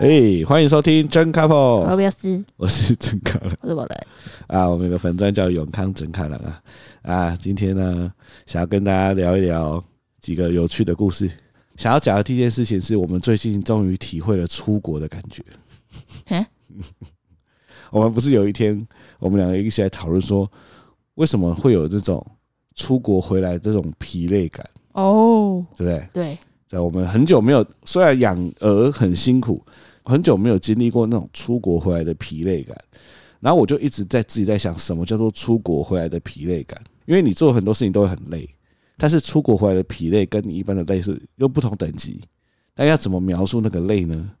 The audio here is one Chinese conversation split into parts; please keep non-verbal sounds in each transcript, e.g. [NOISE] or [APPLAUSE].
哎，欢迎收听真 couple，我不要撕，我是真开朗，我是宝来啊，我们有个粉钻叫永康真开朗啊啊，今天呢，想要跟大家聊一聊几个有趣的故事。想要讲的第一件事情是我们最近终于体会了出国的感觉。嗯，[LAUGHS] 我们不是有一天，我们两个一起来讨论说，为什么会有这种出国回来这种疲累感？哦，对不对？对，在我们很久没有，虽然养儿很辛苦。很久没有经历过那种出国回来的疲累感，然后我就一直在自己在想，什么叫做出国回来的疲累感？因为你做很多事情都会很累，但是出国回来的疲累跟你一般的累是又不同等级。那要怎么描述那个累呢？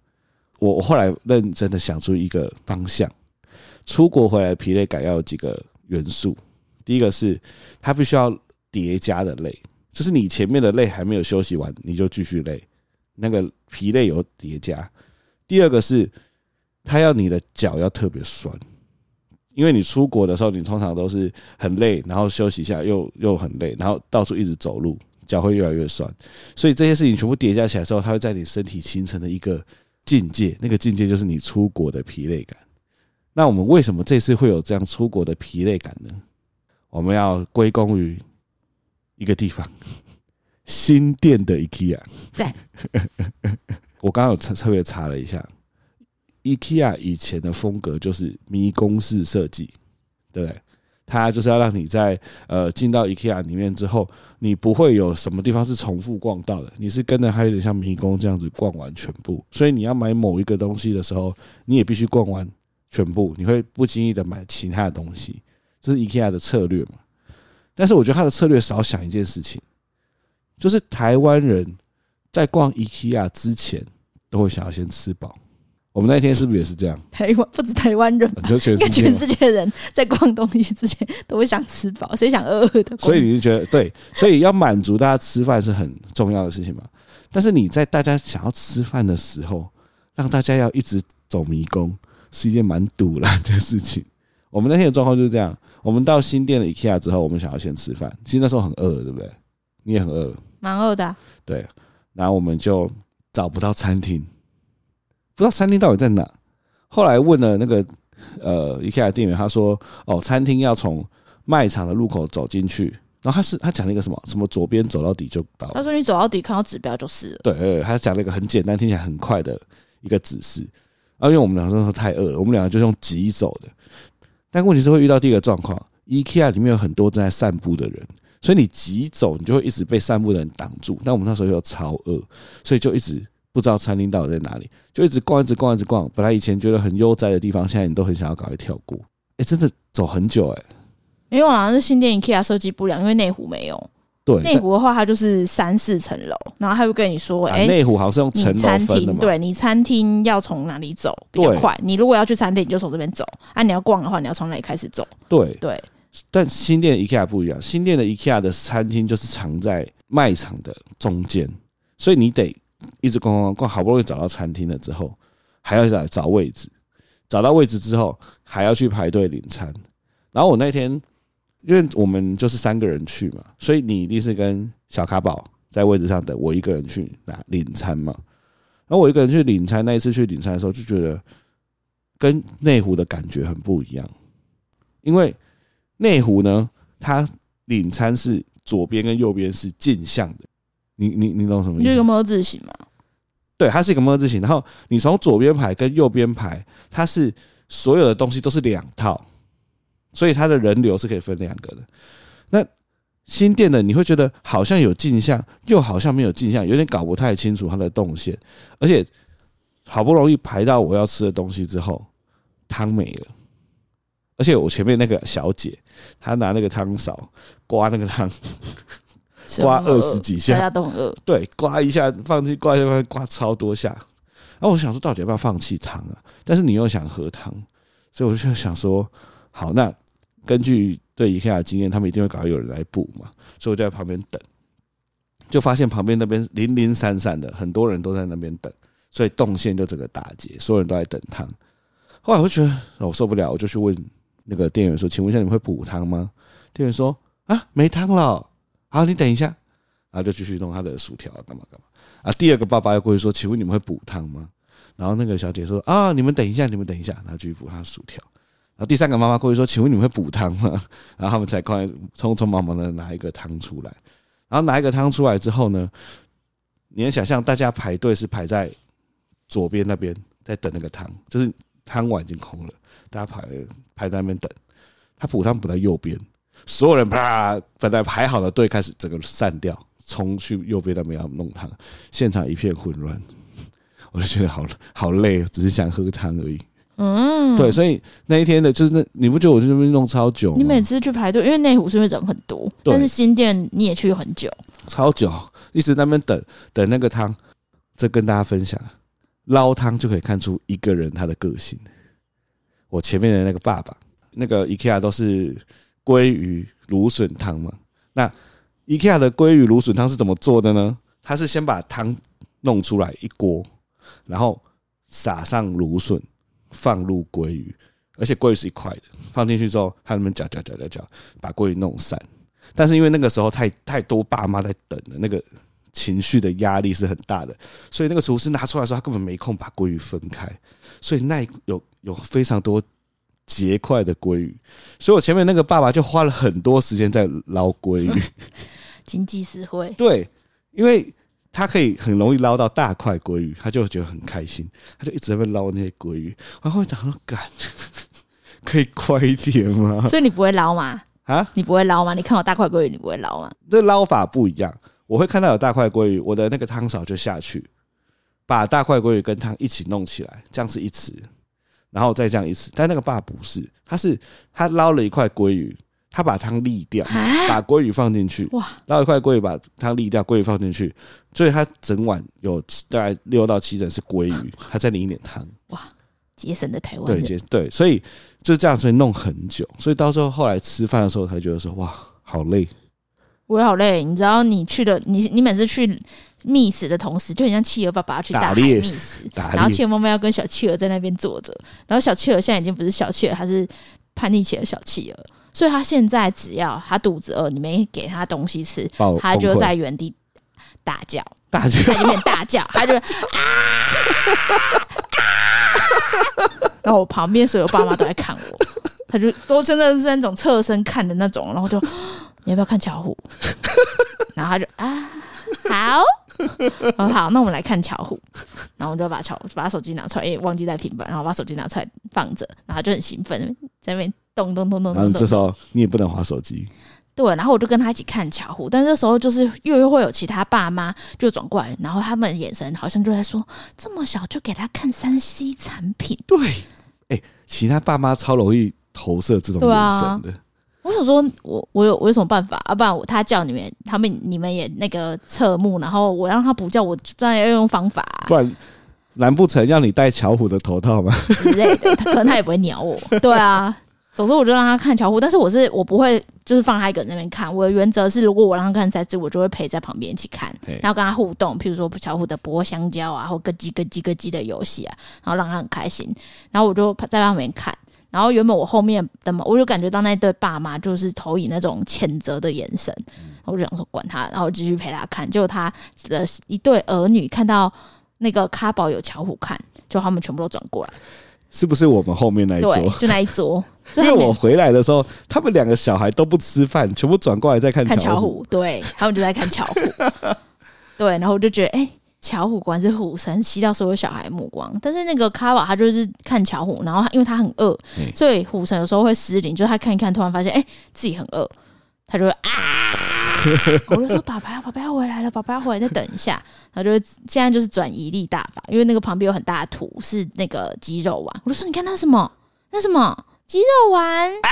我后来认真的想出一个方向：出国回来的疲累感要有几个元素。第一个是它必须要叠加的累，就是你前面的累还没有休息完，你就继续累，那个疲累有叠加。第二个是，他要你的脚要特别酸，因为你出国的时候，你通常都是很累，然后休息一下又又很累，然后到处一直走路，脚会越来越酸。所以这些事情全部叠加起来之后，它会在你身体形成的一个境界，那个境界就是你出国的疲累感。那我们为什么这次会有这样出国的疲累感呢？我们要归功于一个地方，新店的 IKEA。在。[LAUGHS] 我刚刚有特特别查了一下，IKEA 以前的风格就是迷宫式设计，对不对？它就是要让你在呃进到 IKEA 里面之后，你不会有什么地方是重复逛到的，你是跟着它有点像迷宫这样子逛完全部。所以你要买某一个东西的时候，你也必须逛完全部，你会不经意的买其他的东西，这是 IKEA 的策略嘛？但是我觉得他的策略少想一件事情，就是台湾人。在逛 IKEA 之前，都会想要先吃饱。我们那天是不是也是这样？台湾不止台湾人，就全全世界人在逛东西之前都会想吃饱，谁想饿饿的？所以你就觉得对，所以要满足大家吃饭是很重要的事情嘛。但是你在大家想要吃饭的时候，让大家要一直走迷宫，是一件蛮堵然的事情。我们那天的状况就是这样。我们到新店的 IKEA 之后，我们想要先吃饭。其实那时候很饿了，对不对？你也很饿了，蛮饿的。对。然后我们就找不到餐厅，不知道餐厅到底在哪。后来问了那个呃 IKEA 店员，他说：“哦，餐厅要从卖场的入口走进去。”然后他是他讲了一个什么什么左边走到底就到。他说：“你走到底看到指标就是了。”对，他讲了一个很简单、听起来很快的一个指示。啊，因为我们两个那时候太饿了，我们两个就用急走的。但问题是会遇到第一个状况：IKEA 里面有很多正在散步的人。所以你急走，你就会一直被散步的人挡住。但我们那时候又超饿，所以就一直不知道餐厅到底在哪里，就一直逛，一直逛，一直逛。本来以前觉得很悠哉的地方，现在你都很想要赶快跳过。哎，真的走很久哎。因为好像是新店 IKEA 设计不良，因为内湖没有。对，内湖的话，它就是三四层楼，然后他会跟你说，哎，内湖好像是用层楼分的嘛。对，你餐厅要从哪里走比较快？你如果要去餐厅，你就从这边走。啊，你要逛的话，你要从哪里开始走？对对。但新店的 IKEA 不一样，新店的 IKEA 的餐厅就是藏在卖场的中间，所以你得一直逛逛逛，好不容易找到餐厅了之后，还要来找位置，找到位置之后还要去排队领餐。然后我那天，因为我们就是三个人去嘛，所以你一定是跟小卡宝在位置上等，我一个人去拿领餐嘛。然后我一个人去领餐，那一次去领餐的时候就觉得跟内湖的感觉很不一样，因为。内湖呢，它领餐是左边跟右边是镜像的，你你你懂什么意思？就一个 ㄇ 字形嘛。对，它是一个 ㄇ 字形。然后你从左边排跟右边排，它是所有的东西都是两套，所以它的人流是可以分两个的。那新店的你会觉得好像有镜像，又好像没有镜像，有点搞不太清楚它的动线。而且好不容易排到我要吃的东西之后，汤没了。而且我前面那个小姐，她拿那个汤勺刮那个汤，[LAUGHS] 刮二十几下，大家都很饿。对，刮一下放弃，刮一下刮超多下。然后我想说，到底要不要放弃汤啊？但是你又想喝汤，所以我就想说，好，那根据对 IKEA 的经验，他们一定会搞有人来补嘛。所以我就在旁边等，就发现旁边那边零零散散的，很多人都在那边等，所以动线就整个打结，所有人都在等汤。后来我就觉得我受不了，我就去问。那个店员说：“请问一下，你们会补汤吗？”店员说：“啊，没汤了。”好，你等一下，然后就继续弄他的薯条，干嘛干嘛啊？第二个爸爸又过去说：“请问你们会补汤吗？”然后那个小姐说啊，你们等一下，你们等一下，然后继续补他的薯条。然后第三个妈妈过去说，请问你们会补汤吗？[LAUGHS] 然后他们才快匆匆忙忙的拿一个汤出来。然后拿一个汤出来之后呢，你能想象大家排队是排在左边那边在等那个汤，就是汤碗已经空了，大家排排在那边等。他补汤补在右边，所有人啪，本来排好了队开始整个散掉，冲去右边那边要弄汤，现场一片混乱。[LAUGHS] 我就觉得好好累，只是想喝个汤而已。嗯，对，所以那一天的就是那，你不觉得我在那边弄超久？你每次去排队，因为内湖是不是人很多？但是新店你也去很久，超久，一直在那边等等那个汤。这跟大家分享，捞汤就可以看出一个人他的个性。我前面的那个爸爸，那个 IKEA 都是鲑鱼芦笋汤嘛。那 IKEA 的鲑鱼芦笋汤是怎么做的呢？他是先把汤弄出来一锅，然后撒上芦笋。放入鲑鱼，而且鲑鱼是一块的，放进去之后，他们搅搅搅搅搅，把鲑鱼弄散。但是因为那个时候太太多爸妈在等了，那个情绪的压力是很大的，所以那个厨师拿出来的时候，他根本没空把鲑鱼分开，所以那有有非常多结块的鲑鱼，所以我前面那个爸爸就花了很多时间在捞鲑鱼，[LAUGHS] 经济实惠。对，因为。他可以很容易捞到大块鲑鱼，他就觉得很开心，他就一直在那捞那些鲑鱼。然后我想说，干，[LAUGHS] 可以快一点吗？所以你不会捞吗？啊，你不会捞吗？你看我大块鲑鱼，你不会捞吗？这捞法不一样，我会看到有大块鲑鱼，我的那个汤勺就下去，把大块鲑鱼跟汤一起弄起来，这样是一匙，然后再这样一匙。但那个爸不是，他是他捞了一块鲑鱼。他把汤沥掉，把鲑鱼放进去，哇！捞一块鲑鱼，把汤沥掉，鲑鱼放进去，所以他整碗有大概六到七成是鲑鱼，他再淋一点汤，哇！节省的台湾对，节对，所以就这样，所以弄很久，所以到时候后来吃饭的时候才觉得说，哇，好累，我也好累。你知道，你去的，你你每次去觅食的同时，就很像企鹅爸爸去大海觅食，然后企鹅妈妈要跟小企鹅在那边坐着，然后小企鹅现在已经不是小企鹅，它是叛逆期的小企鹅。所以他现在只要他肚子饿，你没给他东西吃，他就在原地大叫，大叫，他就变大叫，他就啊，[LAUGHS] 然后我旁边所有爸妈都在看我，他就都真的是那种侧身看的那种，然后就你要不要看巧虎？然后他就啊，好，很 [LAUGHS] 好，那我们来看巧虎，然后我就把巧把手机拿出来，也忘记带平板，然后把手机拿出来放着，然后就很兴奋在那边。咚咚咚咚咚！这时候你也不能划手机。对，然后我就跟他一起看巧虎，但这时候就是又又会有其他爸妈就转过来，然后他们眼神好像就在说：“这么小就给他看三 C 产品。”对，哎、欸，其他爸妈超容易投射这种眼神的。啊、我想说，我我有我有什么办法？啊，不然我他叫你们，他们你们也那个侧目，然后我让他不叫，我当然要用方法、啊。不然，难不成让你戴巧虎的头套吗？之类的，他可能他也不会鸟我。对啊。总之，我就让他看巧虎，但是我是我不会就是放他一个人那边看。我的原则是，如果我让他看三只，我就会陪在旁边一起看，然后跟他互动，譬如说巧虎的剥香蕉啊，或咯叽咯叽咯叽的游戏啊，然后让他很开心。然后我就在旁边看。然后原本我后面的嘛，我就感觉到那对爸妈就是投以那种谴责的眼神，我就想说管他，然后继续陪他看。结果他的一对儿女看到那个咖宝有巧虎看，就他们全部都转过来。是不是我们后面那一桌？就那一桌。[LAUGHS] 因为我回来的时候，他们两个小孩都不吃饭，全部转过来在看巧虎。看巧虎，对，他们就在看巧虎。[LAUGHS] 对，然后我就觉得，哎、欸，巧虎果然是虎神，吸到所有小孩目光。但是那个卡瓦他就是看巧虎，然后因为他很饿，所以虎神有时候会失灵，就是他看一看，突然发现，哎、欸，自己很饿，他就会啊。[LAUGHS] 我就说：“爸爸，爸爸要回来了，爸爸要回来，再等一下。”然后就现在就是转移力大法，因为那个旁边有很大的土是那个肌肉丸。我就说：“你看那什么？那什么鸡肉丸啊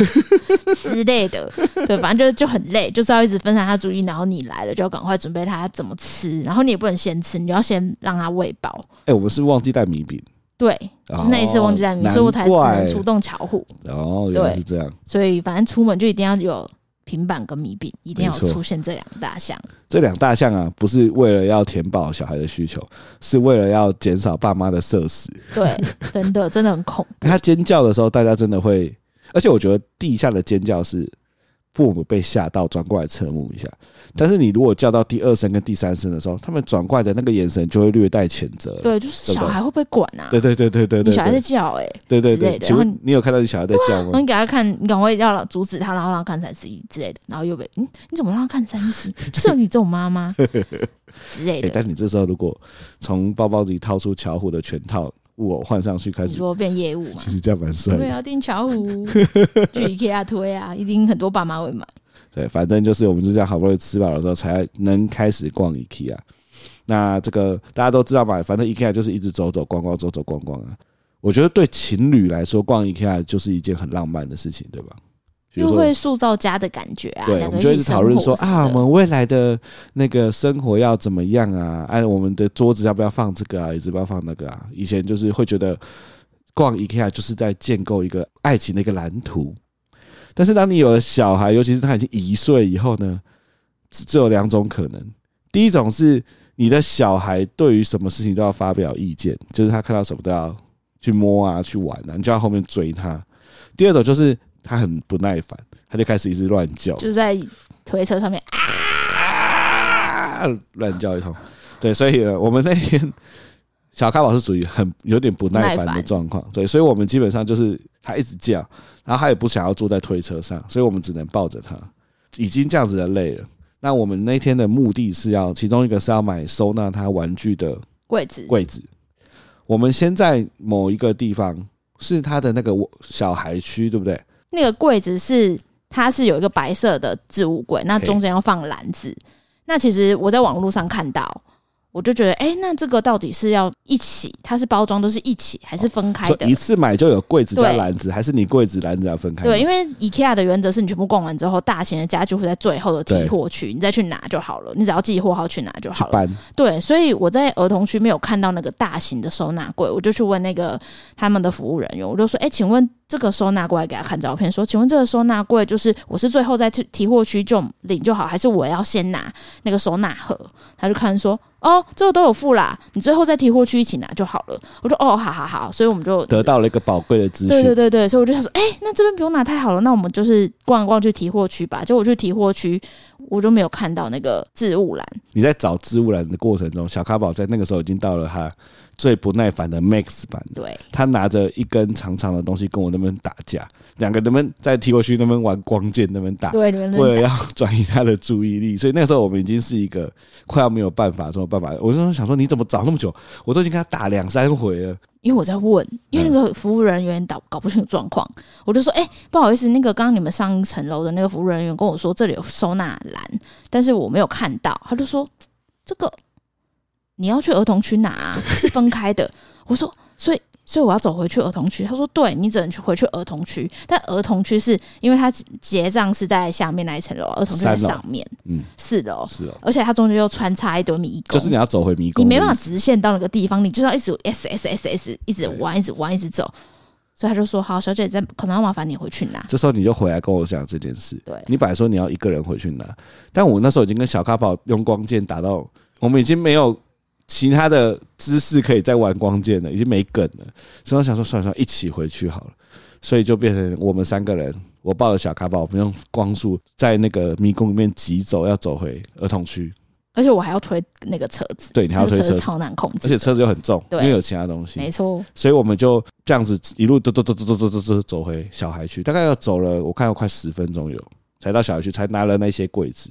[LAUGHS] 之类的。”对，反正就就很累，就是要一直分散他注意。然后你来了，就要赶快准备他怎么吃。然后你也不能先吃，你要先让他喂饱。哎、欸，我们是忘记带米饼。对，就是那一次忘记带米所以我才只能出动巧虎。哦，原来是这样。所以反正出门就一定要有。平板跟米饼一定要出现这两大项。这两大项啊，不是为了要填饱小孩的需求，是为了要减少爸妈的社死。对，真的真的很恐怖。[LAUGHS] 他尖叫的时候，大家真的会，而且我觉得地下的尖叫是父母被吓到，转过来侧目一下。但是你如果叫到第二声跟第三声的时候，他们转过来的那个眼神就会略带谴责。对，就是小孩会不会管啊？对对对对对，你小孩在叫哎、欸，对对对，请问你有看到你小孩在叫吗？啊、你给他看，你赶快要阻止他，然后让他看三十一之类的，然后又被嗯，你怎么让他看三十一？[LAUGHS] 就是有你这种妈妈 [LAUGHS] 之类的、欸。但你这时候如果从包包里掏出巧虎的全套。布偶换上去开始，说变业务嘛？其实这样蛮帅。对，啊订巧虎，[LAUGHS] 去 IKEA 推啊，一定很多爸妈会买。对，反正就是我们就这样好不容易吃饱的时候，才能开始逛 IKEA。那这个大家都知道吧？反正 IKEA 就是一直走走逛逛，走走逛逛啊。我觉得对情侣来说，逛 IKEA 就是一件很浪漫的事情，对吧？就会塑造家的感觉啊！对，我们就一直讨论说啊，我们未来的那个生活要怎么样啊？哎，我们的桌子要不要放这个啊？椅子要不要放那个啊？以前就是会觉得逛 IKEA 就是在建构一个爱情的一个蓝图。但是当你有了小孩，尤其是他已经一岁以后呢，只有两种可能。第一种是你的小孩对于什么事情都要发表意见，就是他看到什么都要去摸啊、去玩啊，你就要后面追他。第二种就是。他很不耐烦，他就开始一直乱叫，就在推车上面啊，乱叫一通。对，所以我们那天小咖宝是属于很有点不耐烦的状况。对，所以我们基本上就是他一直叫，然后他也不想要坐在推车上，所以我们只能抱着他。已经这样子的累了。那我们那天的目的是要，其中一个是要买收纳他玩具的柜子。柜子，我们先在某一个地方是他的那个小孩区，对不对？那个柜子是，它是有一个白色的置物柜，那中间要放篮子。那其实我在网络上看到。我就觉得，哎、欸，那这个到底是要一起？它是包装都是一起，还是分开的？一次买就有柜子加篮子，还是你柜子篮子要分开？对，因为 IKEA 的原则是你全部逛完之后，大型的家具会在最后的提货区，你再去拿就好了。你只要记货号去拿就好了。对，所以我在儿童区没有看到那个大型的收纳柜，我就去问那个他们的服务人员，我就说，哎、欸，请问这个收纳柜给他看照片，说，请问这个收纳柜就是我是最后在提货区就领就好，还是我要先拿那个收纳盒？他就看说。哦，这个都有付啦，你最后在提货区一起拿就好了。我说哦，好好好，所以我们就得到了一个宝贵的资讯。对对对对，所以我就想说，哎、欸，那这边不用拿太好了，那我们就是逛一逛去提货区吧。结果我去提货区，我就没有看到那个置物栏。你在找置物栏的过程中，小咖宝在那个时候已经到了他最不耐烦的 Max 版。对，他拿着一根长长的东西跟我那边打架，两个能不能在踢过去那边玩光剑那边打？对，为了要转移他的注意力，所以那个时候我们已经是一个快要没有办法，没有办法。我就想说。你怎么找那么久？我都已经跟他打两三回了。因为我在问，因为那个服务人员搞搞不清楚状况，我就说：“哎、欸，不好意思，那个刚刚你们上一层楼的那个服务人员跟我说这里有收纳篮，但是我没有看到。”他就说：“这个你要去儿童区拿、啊，[LAUGHS] 是分开的。”我说：“所以。”所以我要走回去儿童区。他说：“对，你只能去回去儿童区，但儿童区是因为他结账是在下面那一层楼，儿童区在上面，嗯，四楼，四楼，而且它中间又穿插一堆迷宫，就是你要走回迷宫，你没办法直线到那个地方，你就要一直 S S S S 一直弯，一直弯，一直走。所以他就说：好，小姐在，可能要麻烦你回去拿。这时候你就回来跟我讲这件事。对，你本来说你要一个人回去拿，但我那时候已经跟小咖宝用光剑打到，我们已经没有。”其他的姿势可以再玩光剑了，已经没梗了，所以我想说，算了算了，一起回去好了。所以就变成我们三个人，我抱着小卡宝，我们用光速在那个迷宫里面急走，要走回儿童区。而且我还要推那个车子，对，你还要推车，车超难控制，而且车子又很重，因为有其他东西。没错，所以我们就这样子一路走走走走走走走走回小孩区，大概要走了，我看要快十分钟有，才到小孩区，才拿了那些柜子。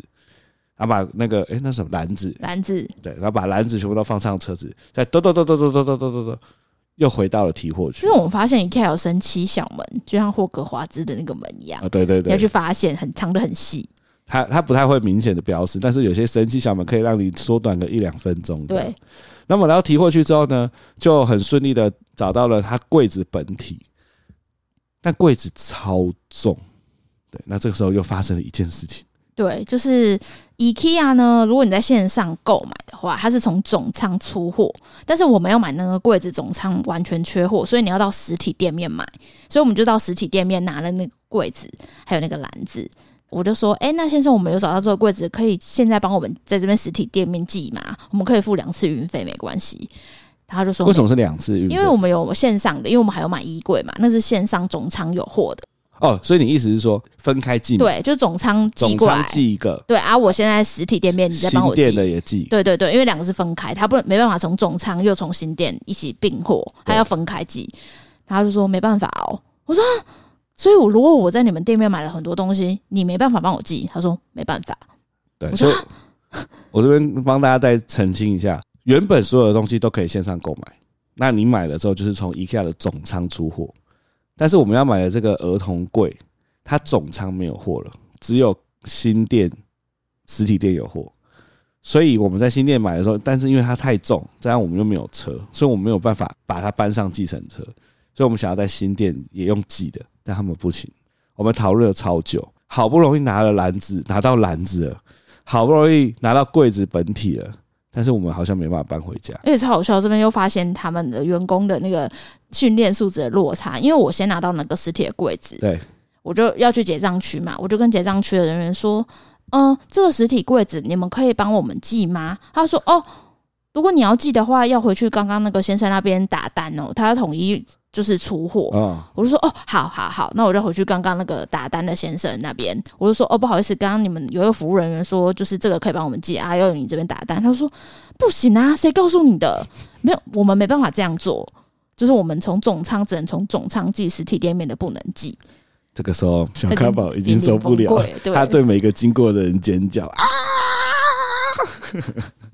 然后把那个哎，那什么篮子，篮子对，然后把篮子全部都放上车子，再咚咚咚咚咚咚咚咚咚，又回到了提货区。因为我们发现 IKEA 有神奇小门，就像霍格华兹的那个门一样。啊，对对对，要去发现，很藏的很细。它它不太会明显的标识，但是有些神奇小门可以让你缩短个一两分钟。对。那么然后提货区之后呢，就很顺利的找到了它柜子本体，但柜子超重。对，那这个时候又发生了一件事情。对，就是 IKEA 呢。如果你在线上购买的话，它是从总仓出货，但是我没有买那个柜子，总仓完全缺货，所以你要到实体店面买。所以我们就到实体店面拿了那个柜子，还有那个篮子。我就说，哎、欸，那先生，我们有找到这个柜子，可以现在帮我们在这边实体店面寄吗？我们可以付两次运费，没关系。他就说，为什么是两次运费？因为我们有线上的，因为我们还有买衣柜嘛，那是线上总仓有货的。哦，所以你意思是说分开寄？对，就总仓寄过来，总仓寄一个。对啊，我现在实体店面，你再帮我寄。新店的也寄。对对对，因为两个是分开，他不能没办法从总仓又从新店一起并货，他要分开寄。他就说没办法哦。我说，所以我如果我在你们店面买了很多东西，你没办法帮我寄。他说没办法。对，所以我这边帮大家再澄清一下，原本所有的东西都可以线上购买，那你买了之后就是从 IKEA 的总仓出货。但是我们要买的这个儿童柜，它总仓没有货了，只有新店实体店有货。所以我们在新店买的时候，但是因为它太重，这样我们又没有车，所以我们没有办法把它搬上计程车。所以我们想要在新店也用寄的，但他们不行。我们讨论了超久，好不容易拿了篮子，拿到篮子了，好不容易拿到柜子本体了。但是我们好像没办法搬回家，而且超好笑。这边又发现他们的员工的那个训练素质的落差，因为我先拿到那个实体的柜子，对，我就要去结账区嘛，我就跟结账区的人员说：“嗯，这个实体柜子你们可以帮我们寄吗？”他说：“哦，如果你要寄的话，要回去刚刚那个先生那边打单哦，他要统一。”就是出货，我就说哦，好好好，那我就回去刚刚那个打单的先生那边，我就说哦，不好意思，刚刚你们有一个服务人员说，就是这个可以帮我们寄啊，要你这边打单，他说不行啊，谁告诉你的？没有，我们没办法这样做，就是我们从总仓只能从总仓寄，实体店面的不能寄。这个时候，小咖宝已经 [LAUGHS] 受不了了，他对每个经过的人尖叫啊！[LAUGHS]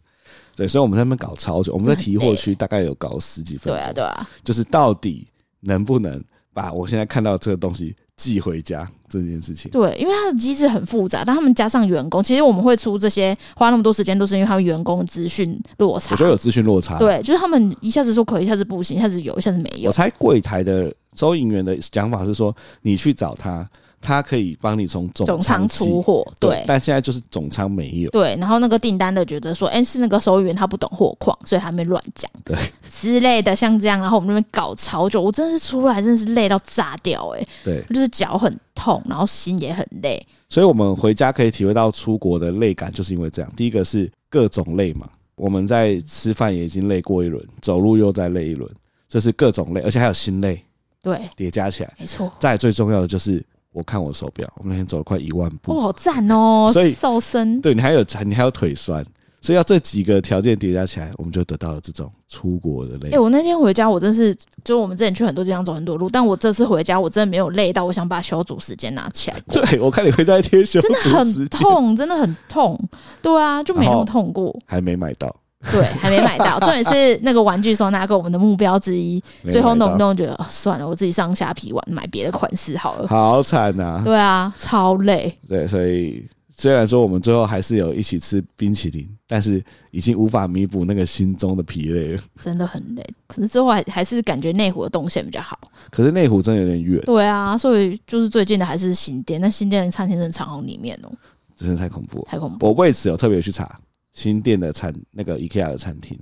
对，所以我们在那边搞超久，我们在提货区大概有搞十几分钟。对啊，对啊，就是到底能不能把我现在看到这个东西寄回家这件事情。对，因为它的机制很复杂，但他们加上员工，其实我们会出这些花那么多时间，都是因为他们员工资讯落差。我觉得有资讯落差。对，就是他们一下子说可以，一下子不行，一下子有，一下子没有。我猜柜台的收银员的讲法是说，你去找他。他可以帮你从总仓出货，对，但现在就是总仓没有。对，然后那个订单的觉得说，哎、欸，是那个收银员他不懂货况，所以他没乱讲，对之类的，像这样，然后我们那边搞超久，我真的是出来真的是累到炸掉，哎，对，就是脚很痛，然后心也很累。所以我们回家可以体会到出国的累感，就是因为这样。第一个是各种累嘛，我们在吃饭也已经累过一轮，走路又再累一轮，这是各种累，而且还有心累，对，叠加起来，没错。再最重要的就是。我看我手表，我那天走了快一万步，哦，好赞哦！所以瘦身，对你还有你还有腿酸，所以要这几个条件叠加起来，我们就得到了这种出国的累。哎、欸，我那天回家，我真是就我们之前去很多地方走很多路，但我这次回家，我真的没有累到，我想把小组时间拿起来。[LAUGHS] 对，我看你回家贴休，真的很痛，真的很痛。对啊，就没那么痛过，还没买到。[LAUGHS] 对，还没买到。重点是那个玩具收纳柜，我们的目标之一。最后弄弄觉得算了，我自己上下皮玩买别的款式好了。好惨呐！对啊，超累。对，所以虽然说我们最后还是有一起吃冰淇淋，但是已经无法弥补那个心中的疲累了。真的很累。可是之后还还是感觉内湖的动线比较好。可是内湖真的有点远。对啊，所以就是最近的还是新店，那新店的餐厅真的藏好里面哦，真的太恐怖了，太恐怖。我为此有特别去查。新店的餐那个 IKEA 的餐厅，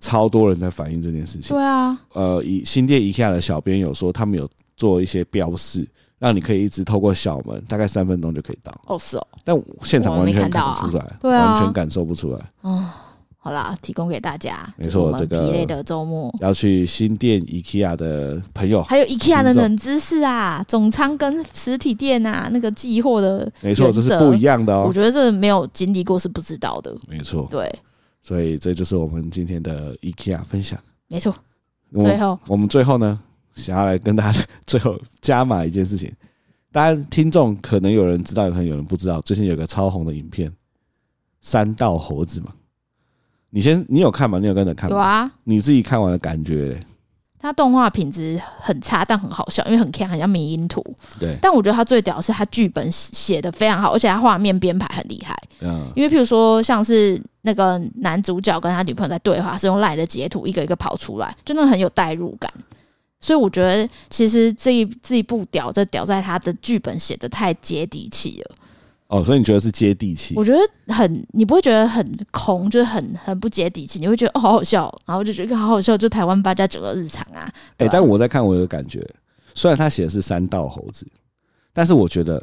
超多人在反映这件事情。对啊，呃，以新店 IKEA 的小编有说，他们有做一些标示，让你可以一直透过小门，大概三分钟就可以到。哦，是哦。但现场完全看不出来，对啊，完全感受不出来。嗯。好啦，提供给大家。没错，这个疲累的周末要去新店 IKEA 的朋友，还有 IKEA 的冷知识啊，总仓跟实体店啊，那个寄货的，没错，这是不一样的哦。我觉得这没有经历过是不知道的。没错，对，所以这就是我们今天的 IKEA 分享。没错，最后我们最后呢，想要来跟大家最后加码一件事情。当然，听众可能有人知道，可能有人不知道。最近有个超红的影片，三道猴子嘛。你先，你有看吗？你有跟着看吗？有啊。你自己看完的感觉嘞？它动画品质很差，但很好笑，因为很 can，很像迷因图。对。但我觉得它最屌的是它剧本写的非常好，而且它画面编排很厉害。嗯。因为譬如说，像是那个男主角跟他女朋友在对话，是用赖的截图一个一个跑出来，真的很有代入感。所以我觉得，其实这一这一部屌，这屌在他的剧本写的太接地气了。哦，所以你觉得是接地气？我觉得很，你不会觉得很空，就是很很不接地气。你会觉得哦，好好笑，然后就觉得好好笑，就台湾八加九的日常啊。哎、欸，但我在看，我有感觉，虽然他写的是三道猴子，但是我觉得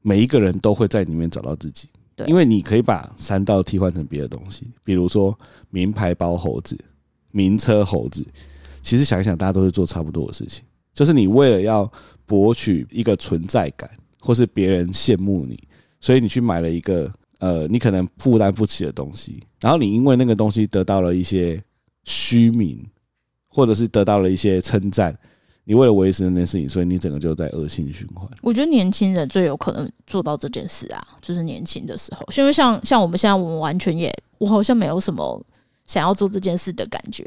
每一个人都会在里面找到自己。对，因为你可以把三道替换成别的东西，比如说名牌包猴子、名车猴子。其实想一想，大家都会做差不多的事情。就是你为了要博取一个存在感，或是别人羡慕你，所以你去买了一个呃，你可能负担不起的东西，然后你因为那个东西得到了一些虚名，或者是得到了一些称赞。你为了维持那件事情，所以你整个就在恶性循环。我觉得年轻人最有可能做到这件事啊，就是年轻的时候，因为像像我们现在，我们完全也，我好像没有什么想要做这件事的感觉。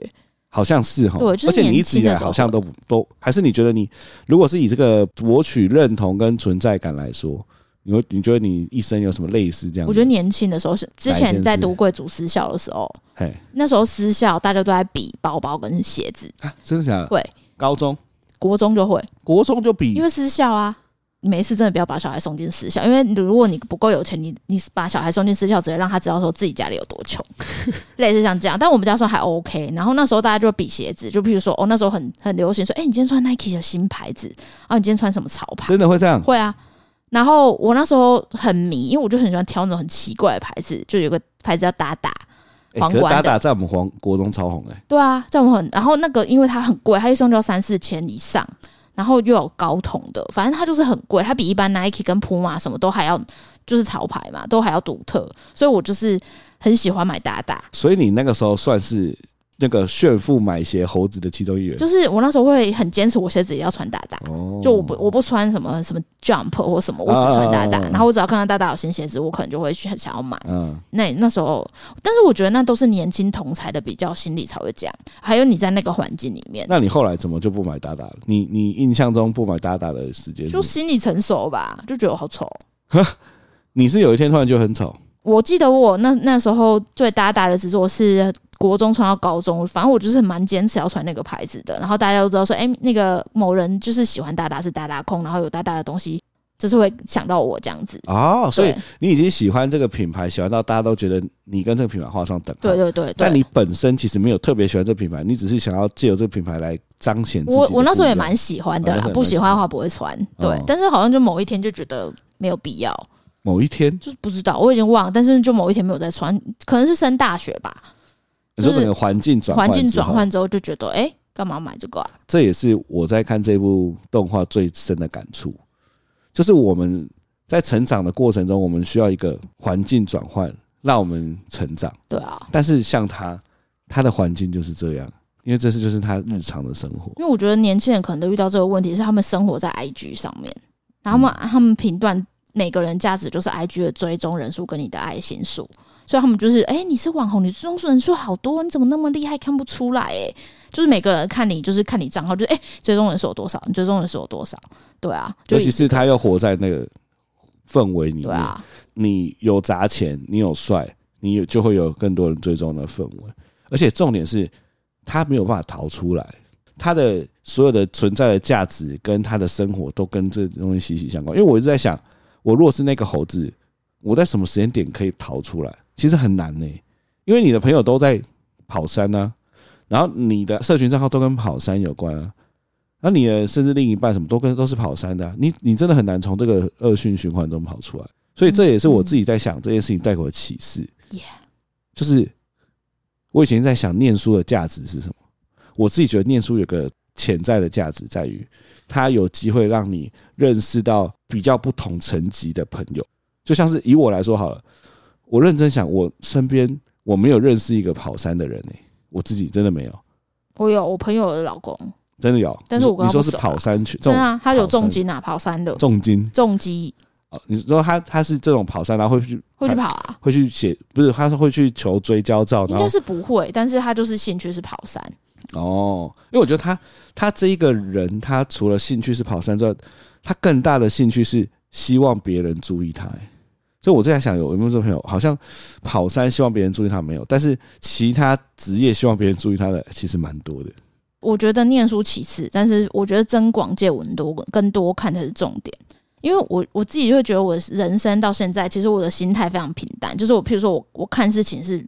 好像是哈，对，就是、而且你一直以来好像都不都，还是你觉得你，如果是以这个博取认同跟存在感来说，你会你觉得你一生有什么类似这样？我觉得年轻的时候是之前在读贵族私校的时候，嘿，那时候私校大家都在比包包跟鞋子啊，真的假的？会，高中。国中就会，国中就比，因为私校啊，没事真的不要把小孩送进私校，因为如果你不够有钱，你你把小孩送进私校，只会让他知道说自己家里有多穷，[LAUGHS] 类似像这样。但我们家说还 OK，然后那时候大家就比鞋子，就譬如说哦，那时候很很流行说，哎、欸，你今天穿 Nike 的新牌子，啊，你今天穿什么潮牌？真的会这样？会啊。然后我那时候很迷，因为我就很喜欢挑那种很奇怪的牌子，就有个牌子叫达达。皇冠达达在我们皇国中超红哎、欸，对啊，在我们很，然后那个因为它很贵，它一双就要三四千以上，然后又有高筒的，反正它就是很贵，它比一般 Nike 跟 Puma 什么都还要，就是潮牌嘛，都还要独特，所以我就是很喜欢买达达。所以你那个时候算是。那个炫富买鞋猴子的其中一员，就是我那时候会很坚持，我鞋子也要穿大大。哦，就我不我不穿什么什么 Jump 或什么，我只穿达达。然后我只要看到大大有新鞋子，我可能就会去很想要买。嗯，那那时候，但是我觉得那都是年轻同才的比较心理才会这样。还有你在那个环境里面，那你后来怎么就不买大大了？你你印象中不买大大的时间，就心理成熟吧，就觉得我好丑。[LAUGHS] 你是有一天突然就很丑？我记得我那那时候最大大的执着是。国中穿到高中，反正我就是蛮坚持要穿那个牌子的。然后大家都知道说，哎、欸，那个某人就是喜欢大大是大大控，然后有大大的东西，就是会想到我这样子。哦，所以你已经喜欢这个品牌，喜欢到大家都觉得你跟这个品牌画上等号。对对对，对。但你本身其实没有特别喜欢这个品牌，你只是想要借由这个品牌来彰显。我我那时候也蛮喜欢的啦，不喜欢的话不会穿。对、哦，但是好像就某一天就觉得没有必要。某一天就是不知道，我已经忘了。但是就某一天没有再穿，可能是升大学吧。你说整个环境转换，环境转换之后就觉得，哎、欸，干嘛买这个啊？这也是我在看这部动画最深的感触，就是我们在成长的过程中，我们需要一个环境转换，让我们成长。对啊。但是像他，他的环境就是这样，因为这是就是他日常的生活。因为我觉得年轻人可能都遇到这个问题，是他们生活在 IG 上面，然后他们他们评断每个人价值就是 IG 的追踪人数跟你的爱心数。所以他们就是，哎、欸，你是网红，你追踪人数好多，你怎么那么厉害？看不出来，哎，就是每个人看你，就是看你账号，就是，哎，追踪人数有多少？你追踪人数有多少？对啊，尤其是他又活在那个氛围里面，对啊，你有砸钱，你有帅，你有就会有更多人追踪的氛围。而且重点是，他没有办法逃出来，他的所有的存在的价值跟他的生活都跟这东西息息相关。因为我一直在想，我如果是那个猴子，我在什么时间点可以逃出来？其实很难呢、欸，因为你的朋友都在跑山呢、啊，然后你的社群账号都跟跑山有关啊，那你的甚至另一半什么都跟都是跑山的、啊，你你真的很难从这个恶性循环中跑出来。所以这也是我自己在想这件事情带给我的启示，就是我以前在想念书的价值是什么，我自己觉得念书有个潜在的价值在于，它有机会让你认识到比较不同层级的朋友，就像是以我来说好了。我认真想，我身边我没有认识一个跑山的人诶、欸，我自己真的没有。我有我朋友的老公，真的有。但是我跟你说是跑山去，真的啊，他有重金啊，跑山的重金重机。哦，你说他他是这种跑山，然后会去会去跑啊，会去写，不是他是会去求追焦照，应该是不会，但是他就是兴趣是跑山。哦，因为我觉得他他这一个人，他除了兴趣是跑山之外，他更大的兴趣是希望别人注意他、欸。所以我在想，有有没有这朋友？好像跑山希望别人注意他没有，但是其他职业希望别人注意他的其实蛮多的。我觉得念书其次，但是我觉得增广见闻多更多看才是重点。因为我我自己就会觉得，我人生到现在，其实我的心态非常平淡。就是我，譬如说我我看事情是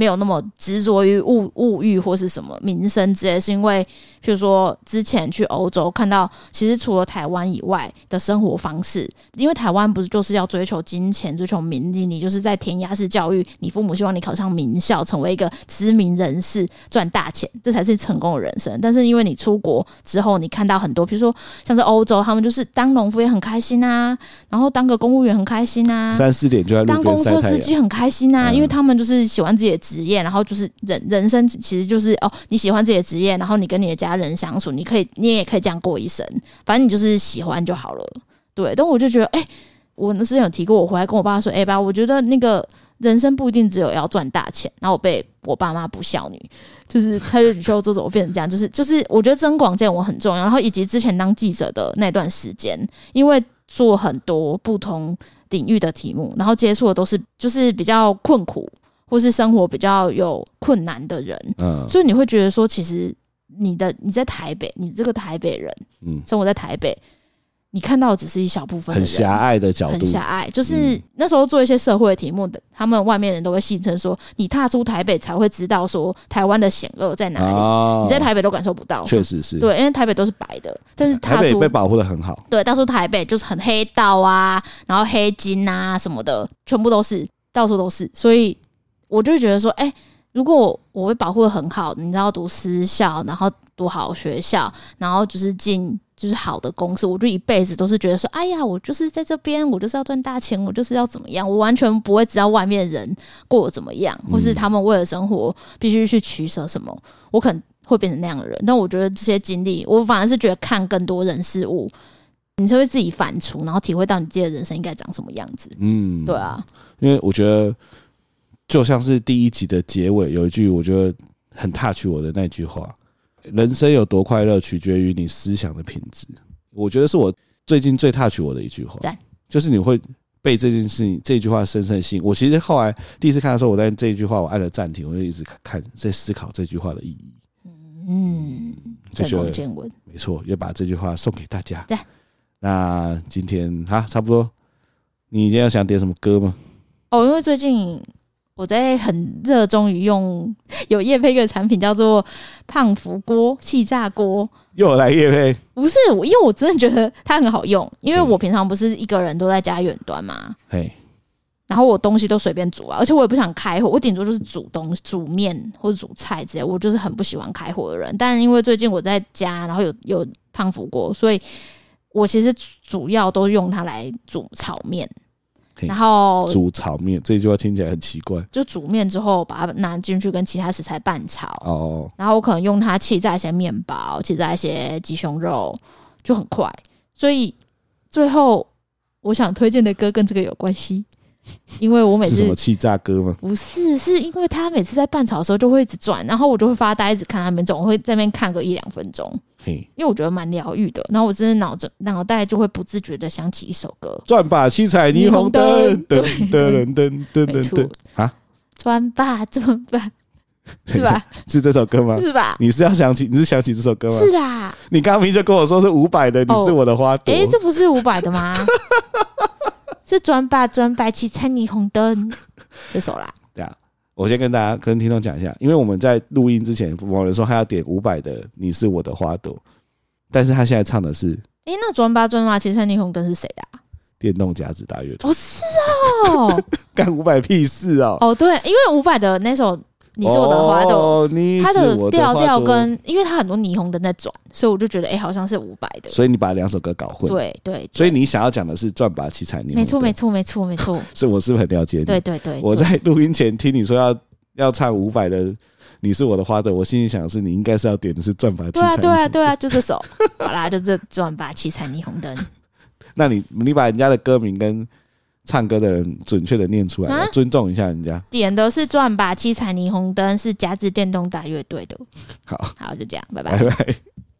没有那么执着于物物欲或是什么名声之类，是因为，譬如说之前去欧洲看到，其实除了台湾以外的生活方式，因为台湾不是就是要追求金钱、追求名利，你就是在填鸭式教育，你父母希望你考上名校，成为一个知名人士，赚大钱，这才是成功的人生。但是因为你出国之后，你看到很多，譬如说像是欧洲，他们就是当农夫也很开心啊，然后当个公务员很开心啊，三四点就在当公车司机很开心啊，因为他们就是喜欢自己的。职业，然后就是人人生其实就是哦，你喜欢自己的职业，然后你跟你的家人相处，你可以，你也可以这样过一生，反正你就是喜欢就好了。对，但我就觉得，哎、我那时候有提过，我回来跟我爸说，哎、爸，我觉得那个人生不一定只有要赚大钱。然后我被我爸妈不孝女，就是他就说做怎么变成这样，就是就是我觉得增广见我很重要。然后以及之前当记者的那段时间，因为做很多不同领域的题目，然后接触的都是就是比较困苦。或是生活比较有困难的人，嗯，所以你会觉得说，其实你的你在台北，你这个台北人，嗯，生活在台北，你看到的只是一小部分，很狭隘的角度，很狭隘。就是那时候做一些社会的题目的，他们外面人都会戏称说，你踏出台北才会知道说台湾的险恶在哪里，哦，你在台北都感受不到。确实是，对，因为台北都是白的，但是台北被保护的很好。对，到处台北就是很黑道啊，然后黑金啊什么的，全部都是到处都是，所以。我就觉得说，哎、欸，如果我会保护的很好，你知道，读私校，然后读好学校，然后就是进就是好的公司，我就一辈子都是觉得说，哎呀，我就是在这边，我就是要赚大钱，我就是要怎么样，我完全不会知道外面人过得怎么样，或是他们为了生活必须去取舍什么，我可能会变成那样的人。但我觉得这些经历，我反而是觉得看更多人事物，你就会自己反刍，然后体会到你自己的人生应该长什么样子。嗯，对啊，因为我觉得。就像是第一集的结尾有一句我觉得很 touch 我的那句话：“人生有多快乐，取决于你思想的品质。”我觉得是我最近最 touch 我的一句话，就是你会被这件事情这句话深深吸引。我其实后来第一次看的时候，我在这一句话我按了暂停，我就一直看在思考这句话的意义。嗯，就见闻没错，也把这句话送给大家。那今天哈差不多，你今天要想点什么歌吗？哦，因为最近。我在很热衷于用 [LAUGHS] 有叶配一个产品，叫做胖福锅气炸锅。又来叶配？不是我，因为我真的觉得它很好用。因为我平常不是一个人都在家远端嘛，嘿，然后我东西都随便煮啊，而且我也不想开火，我顶多就是煮东西、煮面或者煮菜之类。我就是很不喜欢开火的人。但因为最近我在家，然后有有胖福锅，所以我其实主要都用它来煮炒面。然后煮炒面这句话听起来很奇怪。就煮面之后，把它拿进去跟其他食材拌炒。哦。然后我可能用它气炸一些面包，气炸一些鸡胸肉，就很快。所以最后我想推荐的歌跟这个有关系。[LAUGHS] 因为我每次是什么气炸歌吗？不是，是因为他每次在拌炒的时候就会一直转，然后我就会发呆，一直看他们转，我会在那边看个一两分钟。嘿，因为我觉得蛮疗愈的。然后我真的脑子脑袋就会不自觉的想起一首歌：转吧七彩霓虹灯，噔噔噔噔噔噔啊！转吧转吧，[LAUGHS] 是吧？[LAUGHS] 是这首歌吗？是吧？你是要想起？你是想起这首歌吗？是啦。你刚刚明明就跟我说是五百的，你是我的花朵。哎，这不是五百的吗？是转吧转吧，七彩霓虹灯 [LAUGHS] 这首啦。对啊，我先跟大家跟听众讲一下，因为我们在录音之前，某人说他要点五百的《你是我的花朵》，但是他现在唱的是，哎、欸，那转吧转吧，七彩霓虹灯是谁的、啊？电动夹子大乐团。哦，是哦，[LAUGHS] 干五百屁事哦。哦，对，因为五百的那首。你是我的花朵，它的调调跟，因为它很多霓虹灯在转，所以我就觉得，哎，好像是伍佰的。所以你把两首歌搞混。对对。所以你想要讲的是转吧七彩霓虹。没错没错没错没错。[LAUGHS] 所以我是不是很了解你？对对对。我在录音前听你说要要唱伍佰的《你是我的花朵》，我心里想的是你应该是要点的是转吧七彩对啊对啊，就这首。好啦，就这转吧七彩霓虹灯。[LAUGHS] 那你你把人家的歌名跟。唱歌的人准确的念出来，尊重一下人家。点的是转吧七彩霓虹灯，是夹子电动大乐队的。好，好，就这样，拜拜。拜拜。